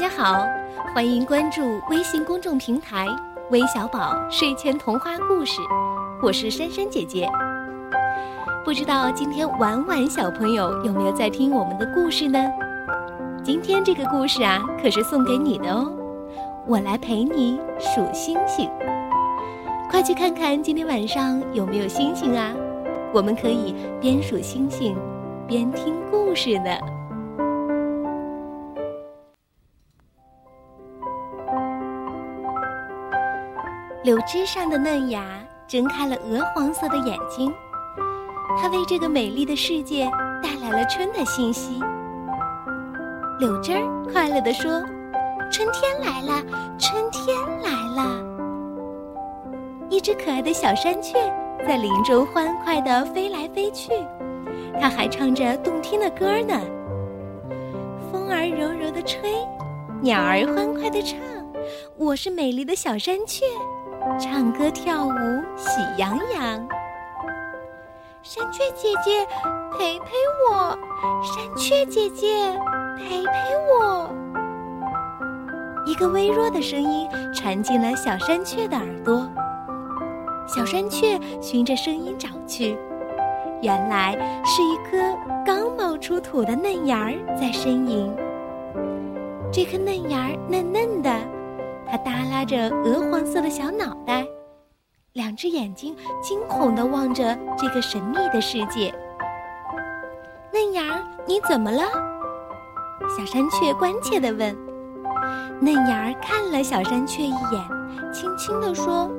大家好，欢迎关注微信公众平台“微小宝睡前童话故事”，我是珊珊姐姐。不知道今天婉婉小朋友有没有在听我们的故事呢？今天这个故事啊，可是送给你的哦。我来陪你数星星，快去看看今天晚上有没有星星啊！我们可以边数星星，边听故事呢。柳枝上的嫩芽睁开了鹅黄色的眼睛，它为这个美丽的世界带来了春的信息。柳枝儿快乐地说：“春天来了，春天来了！”一只可爱的小山雀在林中欢快地飞来飞去，它还唱着动听的歌呢。风儿柔柔地吹，鸟儿欢快地唱，我是美丽的小山雀。唱歌跳舞喜洋洋，山雀姐姐陪陪我，山雀姐姐陪陪我。一个微弱的声音传进了小山雀的耳朵，小山雀循着声音找去，原来是一颗刚冒出土的嫩芽儿在呻吟。这颗嫩芽儿嫩嫩的。它耷拉着鹅黄色的小脑袋，两只眼睛惊恐地望着这个神秘的世界。嫩芽儿，你怎么了？小山雀关切地问。嫩芽儿看了小山雀一眼，轻轻地说：“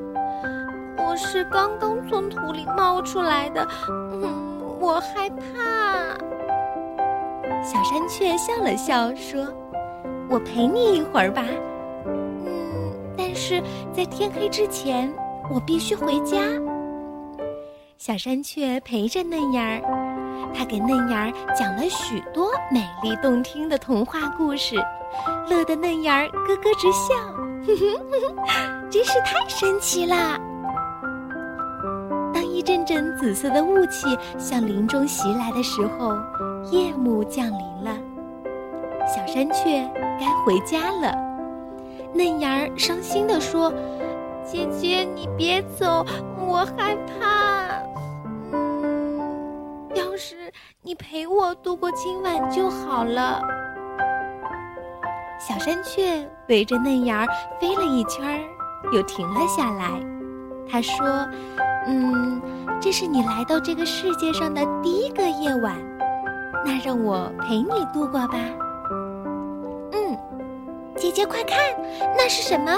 我是刚刚从土里冒出来的，嗯，我害怕。”小山雀笑了笑说：“我陪你一会儿吧。”是在天黑之前，我必须回家。小山雀陪着嫩芽儿，它给嫩芽儿讲了许多美丽动听的童话故事，乐得嫩芽儿咯咯直笑，真是太神奇啦！当一阵阵紫色的雾气向林中袭来的时候，夜幕降临了，小山雀该回家了。嫩芽儿伤心地说：“姐姐，你别走，我害怕。嗯，要是你陪我度过今晚就好了。”小山雀围着嫩芽儿飞了一圈儿，又停了下来。他说：“嗯，这是你来到这个世界上的第一个夜晚，那让我陪你度过吧。”姐姐，快看，那是什么？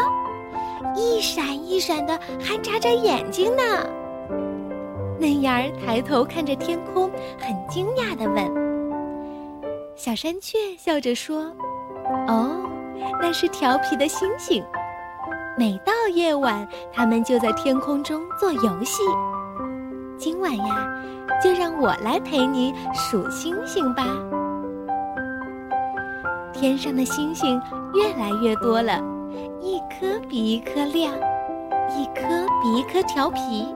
一闪一闪的，还眨眨眼睛呢。嫩芽儿抬头看着天空，很惊讶的问：“小山雀笑着说：‘哦，那是调皮的星星。每到夜晚，它们就在天空中做游戏。今晚呀，就让我来陪你数星星吧。’天上的星星。”越来越多了，一颗比一颗亮，一颗比一颗调皮。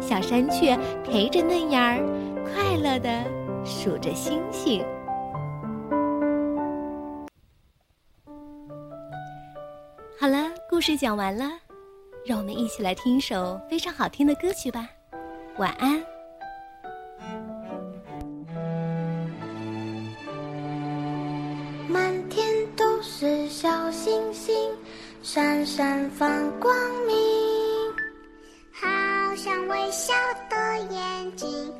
小山雀陪着嫩芽儿，快乐地数着星星。好了，故事讲完了，让我们一起来听一首非常好听的歌曲吧。晚安。小星星闪闪放光明，好像微笑的眼睛。